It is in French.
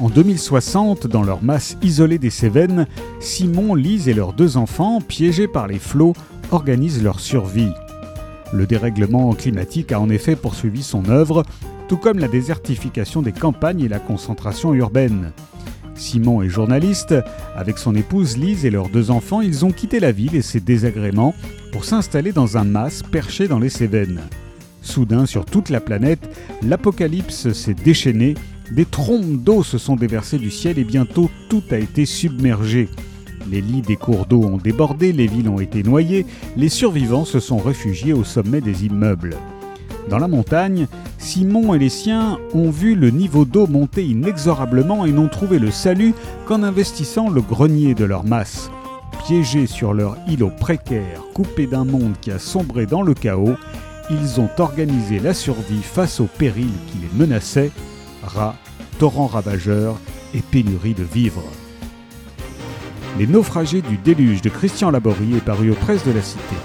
En 2060, dans leur masse isolée des Cévennes, Simon, Lise et leurs deux enfants, piégés par les flots, organisent leur survie. Le dérèglement climatique a en effet poursuivi son œuvre, tout comme la désertification des campagnes et la concentration urbaine. Simon est journaliste. Avec son épouse Lise et leurs deux enfants, ils ont quitté la ville et ses désagréments pour s'installer dans un mas perché dans les Cévennes. Soudain, sur toute la planète, l'apocalypse s'est déchaîné, des trompes d'eau se sont déversées du ciel et bientôt tout a été submergé. Les lits des cours d'eau ont débordé, les villes ont été noyées, les survivants se sont réfugiés au sommet des immeubles. Dans la montagne, Simon et les siens ont vu le niveau d'eau monter inexorablement et n'ont trouvé le salut qu'en investissant le grenier de leur masse. Piégés sur leur îlot précaire, coupés d'un monde qui a sombré dans le chaos, ils ont organisé la survie face aux périls qui les menaçaient, rats, torrents ravageurs et pénurie de vivres. Les naufragés du déluge de Christian Laborie est paru aux presses de la Cité.